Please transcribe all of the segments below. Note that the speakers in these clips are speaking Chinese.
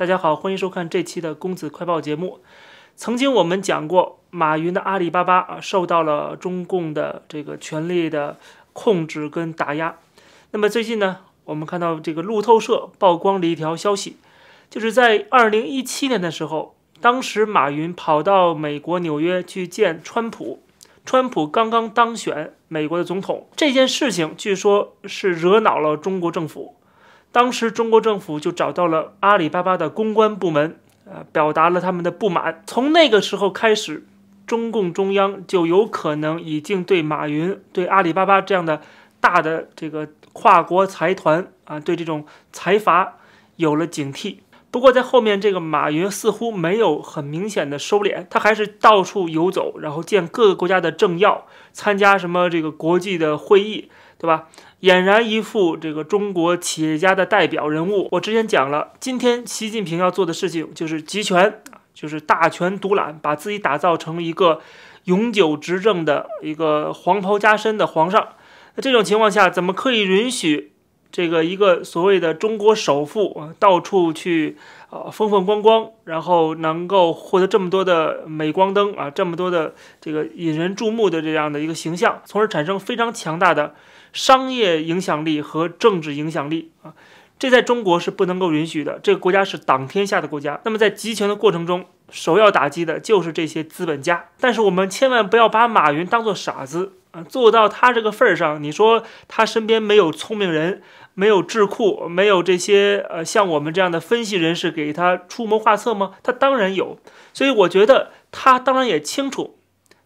大家好，欢迎收看这期的公子快报节目。曾经我们讲过，马云的阿里巴巴啊，受到了中共的这个权力的控制跟打压。那么最近呢，我们看到这个路透社曝光了一条消息，就是在二零一七年的时候，当时马云跑到美国纽约去见川普，川普刚刚当选美国的总统，这件事情据说是惹恼了中国政府。当时中国政府就找到了阿里巴巴的公关部门，呃，表达了他们的不满。从那个时候开始，中共中央就有可能已经对马云、对阿里巴巴这样的大的这个跨国财团啊，对这种财阀有了警惕。不过在后面，这个马云似乎没有很明显的收敛，他还是到处游走，然后见各个国家的政要，参加什么这个国际的会议，对吧？俨然一副这个中国企业家的代表人物。我之前讲了，今天习近平要做的事情就是集权，就是大权独揽，把自己打造成一个永久执政的一个黄袍加身的皇上。那这种情况下，怎么可以允许？这个一个所谓的中国首富啊，到处去啊风风光光，然后能够获得这么多的镁光灯啊，这么多的这个引人注目的这样的一个形象，从而产生非常强大的商业影响力和政治影响力啊，这在中国是不能够允许的。这个国家是党天下的国家，那么在集权的过程中，首要打击的就是这些资本家。但是我们千万不要把马云当做傻子。啊，做到他这个份儿上，你说他身边没有聪明人，没有智库，没有这些呃像我们这样的分析人士给他出谋划策吗？他当然有，所以我觉得他当然也清楚，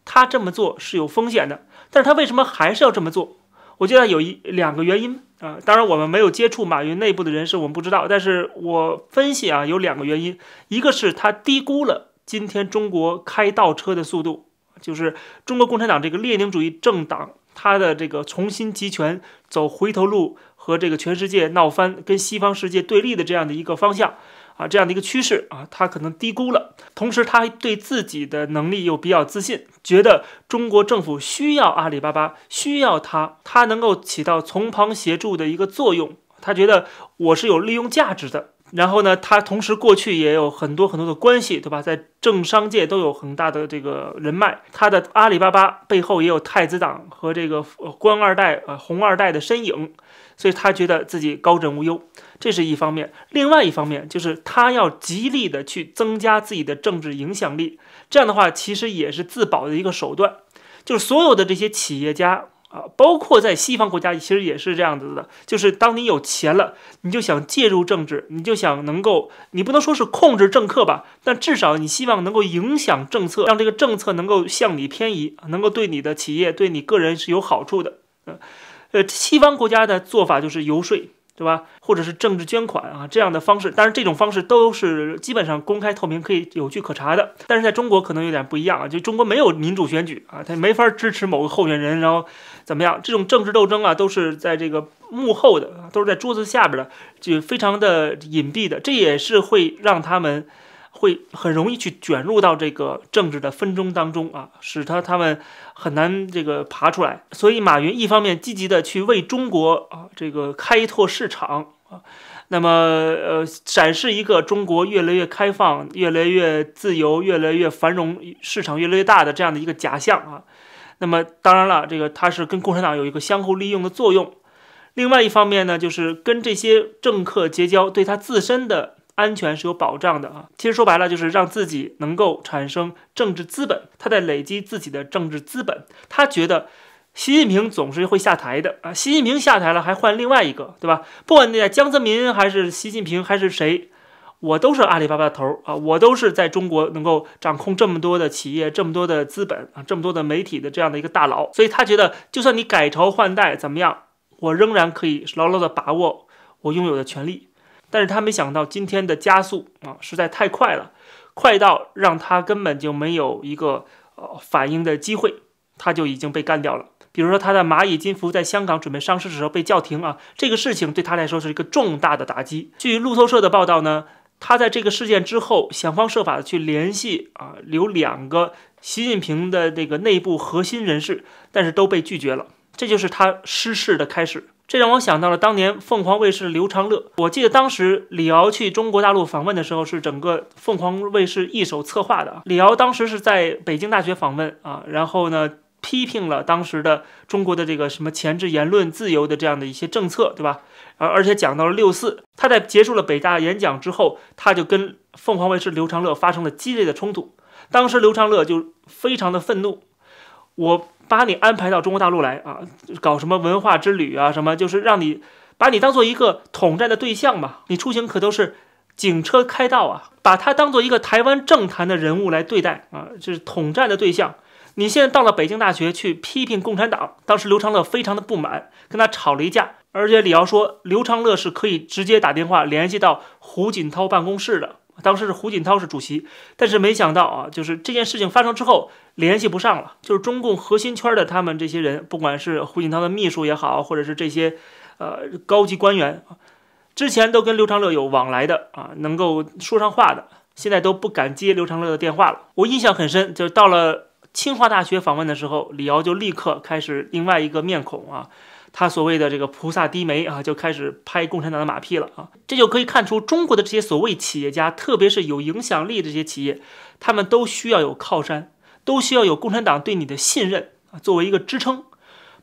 他这么做是有风险的。但是他为什么还是要这么做？我觉得有一两个原因啊。当然我们没有接触马云内部的人士，我们不知道。但是我分析啊，有两个原因，一个是他低估了今天中国开倒车的速度。就是中国共产党这个列宁主义政党，它的这个重新集权、走回头路和这个全世界闹翻、跟西方世界对立的这样的一个方向啊，这样的一个趋势啊，他可能低估了。同时，他对自己的能力又比较自信，觉得中国政府需要阿里巴巴，需要他，他能够起到从旁协助的一个作用。他觉得我是有利用价值的。然后呢，他同时过去也有很多很多的关系，对吧？在政商界都有很大的这个人脉。他的阿里巴巴背后也有太子党和这个官二代、呃红二代的身影，所以他觉得自己高枕无忧，这是一方面。另外一方面就是他要极力的去增加自己的政治影响力，这样的话其实也是自保的一个手段。就是所有的这些企业家。啊，包括在西方国家，其实也是这样子的，就是当你有钱了，你就想介入政治，你就想能够，你不能说是控制政客吧，但至少你希望能够影响政策，让这个政策能够向你偏移，能够对你的企业、对你个人是有好处的。呃，呃，西方国家的做法就是游说。对吧？或者是政治捐款啊这样的方式，当然这种方式都是基本上公开透明，可以有据可查的。但是在中国可能有点不一样啊，就中国没有民主选举啊，他没法支持某个候选人，然后怎么样？这种政治斗争啊，都是在这个幕后的，都是在桌子下边的，就非常的隐蔽的。这也是会让他们。会很容易去卷入到这个政治的纷争当中啊，使他他们很难这个爬出来。所以马云一方面积极的去为中国啊这个开拓市场啊，那么呃展示一个中国越来越开放、越来越自由、越来越繁荣、市场越来越大的这样的一个假象啊。那么当然了，这个他是跟共产党有一个相互利用的作用。另外一方面呢，就是跟这些政客结交，对他自身的。安全是有保障的啊，其实说白了就是让自己能够产生政治资本，他在累积自己的政治资本。他觉得习近平总是会下台的啊，习近平下台了还换另外一个，对吧？不管那江泽民还是习近平还是谁，我都是阿里巴巴的头啊，我都是在中国能够掌控这么多的企业、这么多的资本啊、这么多的媒体的这样的一个大佬。所以他觉得，就算你改朝换代怎么样，我仍然可以牢牢的把握我拥有的权利。但是他没想到今天的加速啊，实在太快了，快到让他根本就没有一个呃反应的机会，他就已经被干掉了。比如说他的蚂蚁金服在香港准备上市的时候被叫停啊，这个事情对他来说是一个重大的打击。据路透社的报道呢，他在这个事件之后想方设法的去联系啊，有两个习近平的这个内部核心人士，但是都被拒绝了。这就是他失势的开始。这让我想到了当年凤凰卫视刘长乐。我记得当时李敖去中国大陆访问的时候，是整个凤凰卫视一手策划的。李敖当时是在北京大学访问啊，然后呢批评了当时的中国的这个什么前置言论自由的这样的一些政策，对吧？而而且讲到了六四。他在结束了北大演讲之后，他就跟凤凰卫视刘长乐发生了激烈的冲突。当时刘长乐就非常的愤怒，我。把你安排到中国大陆来啊，搞什么文化之旅啊，什么就是让你把你当做一个统战的对象嘛。你出行可都是警车开道啊，把他当做一个台湾政坛的人物来对待啊，就是统战的对象。你现在到了北京大学去批评共产党，当时刘长乐非常的不满，跟他吵了一架。而且李敖说，刘长乐是可以直接打电话联系到胡锦涛办公室的。当时是胡锦涛是主席，但是没想到啊，就是这件事情发生之后联系不上了。就是中共核心圈的他们这些人，不管是胡锦涛的秘书也好，或者是这些呃高级官员之前都跟刘长乐有往来的啊，能够说上话的，现在都不敢接刘长乐的电话了。我印象很深，就是到了清华大学访问的时候，李敖就立刻开始另外一个面孔啊。他所谓的这个菩萨低眉啊，就开始拍共产党的马屁了啊！这就可以看出中国的这些所谓企业家，特别是有影响力的这些企业，他们都需要有靠山，都需要有共产党对你的信任啊，作为一个支撑。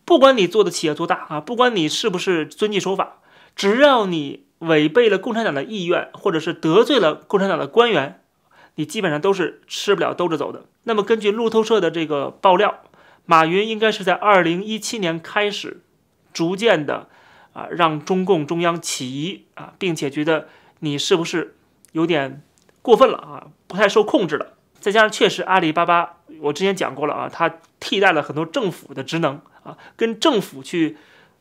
不管你做的企业多大啊，不管你是不是遵纪守法，只要你违背了共产党的意愿，或者是得罪了共产党的官员，你基本上都是吃不了兜着走的。那么根据路透社的这个爆料，马云应该是在二零一七年开始。逐渐的，啊，让中共中央起疑啊，并且觉得你是不是有点过分了啊，不太受控制了。再加上确实阿里巴巴，我之前讲过了啊，它替代了很多政府的职能啊，跟政府去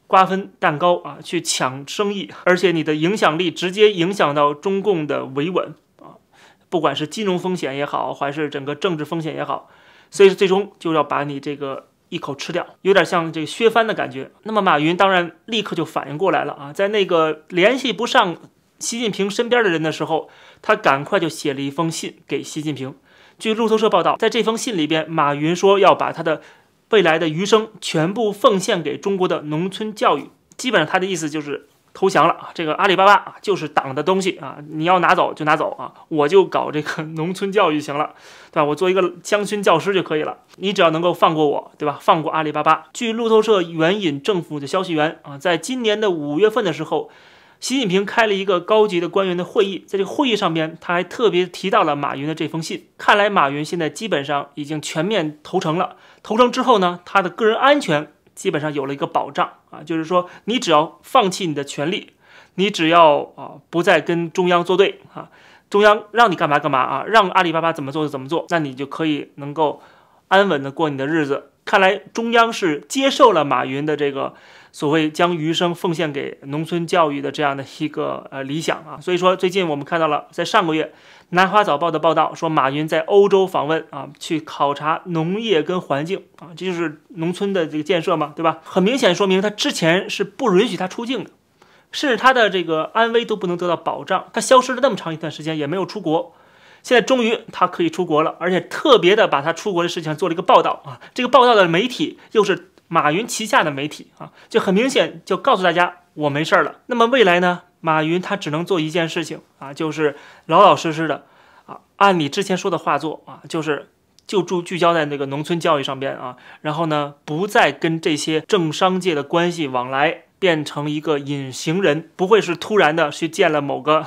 瓜分蛋糕啊，去抢生意，而且你的影响力直接影响到中共的维稳啊，不管是金融风险也好，还是整个政治风险也好，所以最终就要把你这个。一口吃掉，有点像这个削藩的感觉。那么马云当然立刻就反应过来了啊，在那个联系不上习近平身边的人的时候，他赶快就写了一封信给习近平。据路透社报道，在这封信里边，马云说要把他的未来的余生全部奉献给中国的农村教育。基本上他的意思就是。投降了啊！这个阿里巴巴啊，就是党的东西啊，你要拿走就拿走啊，我就搞这个 农村教育行了，对吧？我做一个乡村教师就可以了，你只要能够放过我，对吧？放过阿里巴巴。据路透社援引政府的消息源啊，在今年的五月份的时候，习近平开了一个高级的官员的会议，在这个会议上边，他还特别提到了马云的这封信。看来马云现在基本上已经全面投诚了。投诚之后呢，他的个人安全。基本上有了一个保障啊，就是说你只要放弃你的权利，你只要啊不再跟中央作对啊，中央让你干嘛干嘛啊，让阿里巴巴怎么做就怎么做，那你就可以能够安稳的过你的日子。看来中央是接受了马云的这个。所谓将余生奉献给农村教育的这样的一个呃理想啊，所以说最近我们看到了，在上个月《南华早报》的报道说，马云在欧洲访问啊，去考察农业跟环境啊，这就是农村的这个建设嘛，对吧？很明显说明他之前是不允许他出境的，甚至他的这个安危都不能得到保障，他消失了那么长一段时间也没有出国，现在终于他可以出国了，而且特别的把他出国的事情做了一个报道啊，这个报道的媒体又是。马云旗下的媒体啊，就很明显就告诉大家我没事儿了。那么未来呢？马云他只能做一件事情啊，就是老老实实的啊，按你之前说的话做啊，就是就注聚焦在那个农村教育上边啊，然后呢，不再跟这些政商界的关系往来，变成一个隐形人，不会是突然的去见了某个。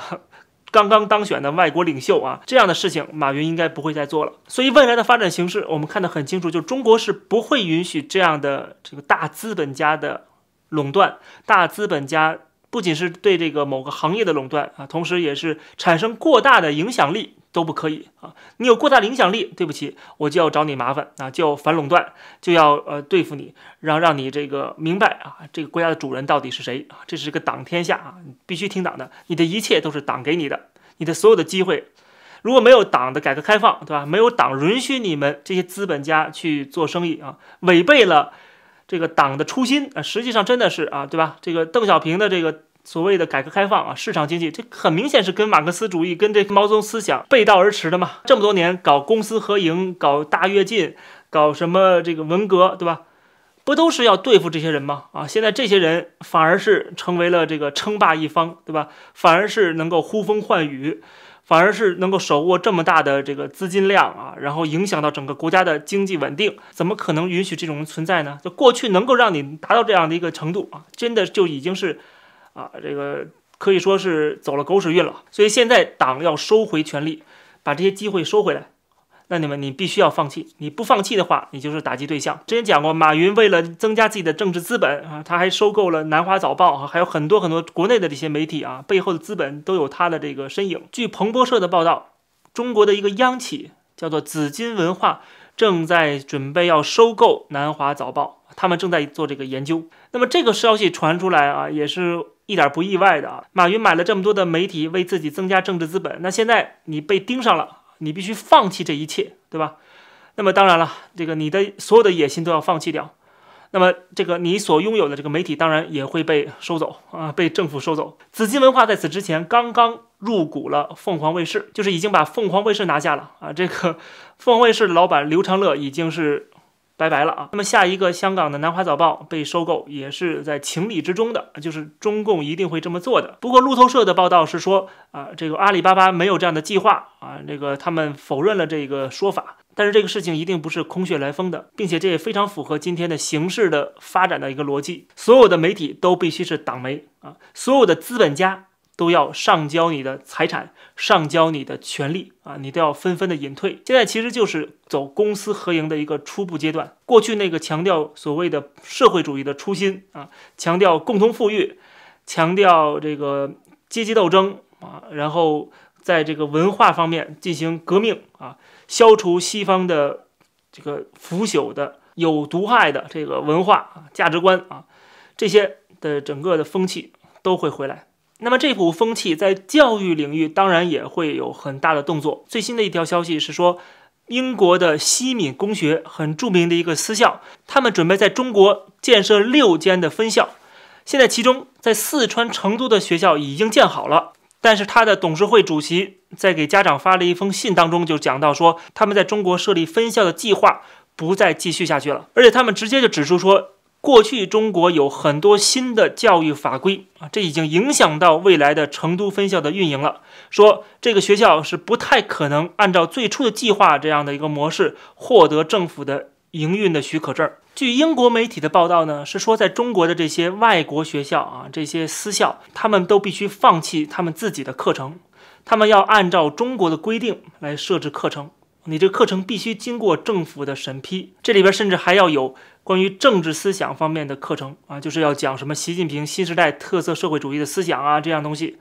刚刚当选的外国领袖啊，这样的事情马云应该不会再做了。所以未来的发展形势，我们看得很清楚，就中国是不会允许这样的这个大资本家的垄断。大资本家不仅是对这个某个行业的垄断啊，同时也是产生过大的影响力都不可以啊。你有过大的影响力，对不起，我就要找你麻烦啊，就要反垄断，就要呃对付你，让让你这个明白啊，这个国家的主人到底是谁啊？这是个党天下啊，你必须听党的，你的一切都是党给你的。你的所有的机会，如果没有党的改革开放，对吧？没有党允许你们这些资本家去做生意啊，违背了这个党的初心啊，实际上真的是啊，对吧？这个邓小平的这个所谓的改革开放啊，市场经济，这很明显是跟马克思主义、跟这毛泽东思想背道而驰的嘛。这么多年搞公私合营、搞大跃进、搞什么这个文革，对吧？不都是要对付这些人吗？啊，现在这些人反而是成为了这个称霸一方，对吧？反而是能够呼风唤雨，反而是能够手握这么大的这个资金量啊，然后影响到整个国家的经济稳定，怎么可能允许这种存在呢？就过去能够让你达到这样的一个程度啊，真的就已经是啊，这个可以说是走了狗屎运了。所以现在党要收回权力，把这些机会收回来。那你们，你必须要放弃。你不放弃的话，你就是打击对象。之前讲过，马云为了增加自己的政治资本啊，他还收购了南华早报，还有很多很多国内的这些媒体啊，背后的资本都有他的这个身影。据彭博社的报道，中国的一个央企叫做紫金文化，正在准备要收购南华早报，他们正在做这个研究。那么这个消息传出来啊，也是一点不意外的啊。马云买了这么多的媒体，为自己增加政治资本，那现在你被盯上了。你必须放弃这一切，对吧？那么当然了，这个你的所有的野心都要放弃掉。那么这个你所拥有的这个媒体当然也会被收走啊，被政府收走。紫金文化在此之前刚刚入股了凤凰卫视，就是已经把凤凰卫视拿下了啊。这个凤凰卫视的老板刘长乐已经是。拜拜了啊！那么下一个香港的南华早报被收购，也是在情理之中的，就是中共一定会这么做的。不过路透社的报道是说，啊，这个阿里巴巴没有这样的计划啊，这个他们否认了这个说法。但是这个事情一定不是空穴来风的，并且这也非常符合今天的形势的发展的一个逻辑。所有的媒体都必须是党媒啊，所有的资本家。都要上交你的财产，上交你的权利啊，你都要纷纷的隐退。现在其实就是走公私合营的一个初步阶段。过去那个强调所谓的社会主义的初心啊，强调共同富裕，强调这个阶级斗争啊，然后在这个文化方面进行革命啊，消除西方的这个腐朽的有毒害的这个文化价值观啊，这些的整个的风气都会回来。那么这股风气在教育领域当然也会有很大的动作。最新的一条消息是说，英国的西敏公学很著名的一个私校，他们准备在中国建设六间的分校。现在其中在四川成都的学校已经建好了，但是他的董事会主席在给家长发了一封信当中就讲到说，他们在中国设立分校的计划不再继续下去了，而且他们直接就指出说。过去中国有很多新的教育法规啊，这已经影响到未来的成都分校的运营了。说这个学校是不太可能按照最初的计划这样的一个模式获得政府的营运的许可证。据英国媒体的报道呢，是说在中国的这些外国学校啊，这些私校，他们都必须放弃他们自己的课程，他们要按照中国的规定来设置课程。你这个课程必须经过政府的审批，这里边甚至还要有。关于政治思想方面的课程啊，就是要讲什么习近平新时代特色社会主义的思想啊，这样东西，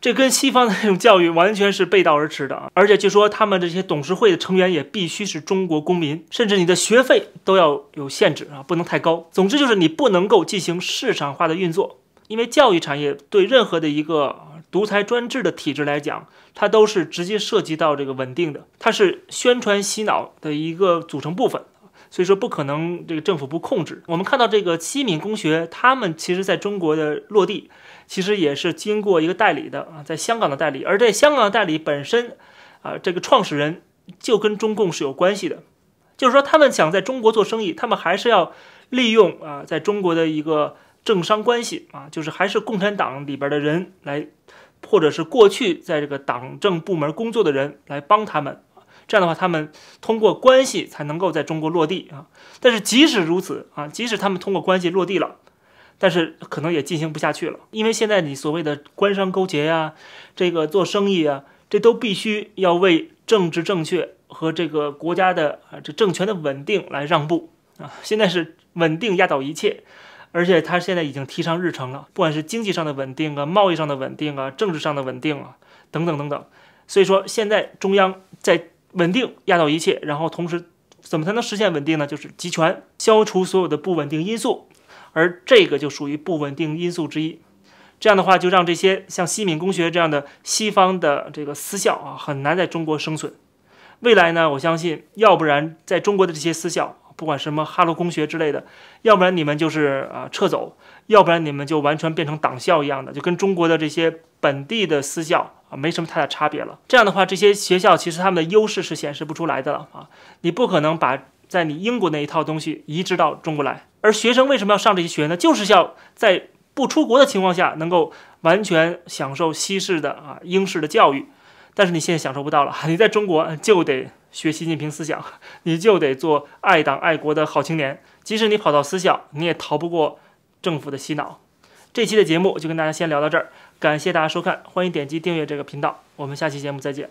这跟西方的那种教育完全是背道而驰的啊！而且据说他们这些董事会的成员也必须是中国公民，甚至你的学费都要有限制啊，不能太高。总之就是你不能够进行市场化的运作，因为教育产业对任何的一个独裁专制的体制来讲，它都是直接涉及到这个稳定的，它是宣传洗脑的一个组成部分。所以说不可能，这个政府不控制。我们看到这个西敏公学，他们其实在中国的落地，其实也是经过一个代理的啊，在香港的代理。而在香港的代理本身，啊，这个创始人就跟中共是有关系的，就是说他们想在中国做生意，他们还是要利用啊，在中国的一个政商关系啊，就是还是共产党里边的人来，或者是过去在这个党政部门工作的人来帮他们。这样的话，他们通过关系才能够在中国落地啊。但是即使如此啊，即使他们通过关系落地了，但是可能也进行不下去了，因为现在你所谓的官商勾结呀，这个做生意啊，这都必须要为政治正确和这个国家的啊这政权的稳定来让步啊。现在是稳定压倒一切，而且他现在已经提上日程了，不管是经济上的稳定啊，贸易上的稳定啊，政治上的稳定啊，等等等等。所以说，现在中央在。稳定压倒一切，然后同时怎么才能实现稳定呢？就是集权，消除所有的不稳定因素，而这个就属于不稳定因素之一。这样的话，就让这些像西敏公学这样的西方的这个私校啊，很难在中国生存。未来呢，我相信，要不然在中国的这些私校，不管什么哈罗公学之类的，要不然你们就是啊撤走，要不然你们就完全变成党校一样的，就跟中国的这些本地的私校。没什么太大差别了。这样的话，这些学校其实他们的优势是显示不出来的了啊！你不可能把在你英国那一套东西移植到中国来而学生为什么要上这些学呢？就是要在不出国的情况下，能够完全享受西式的啊英式的教育。但是你现在享受不到了，你在中国就得学习近平思想，你就得做爱党爱国的好青年。即使你跑到私校，你也逃不过政府的洗脑。这期的节目就跟大家先聊到这儿，感谢大家收看，欢迎点击订阅这个频道，我们下期节目再见。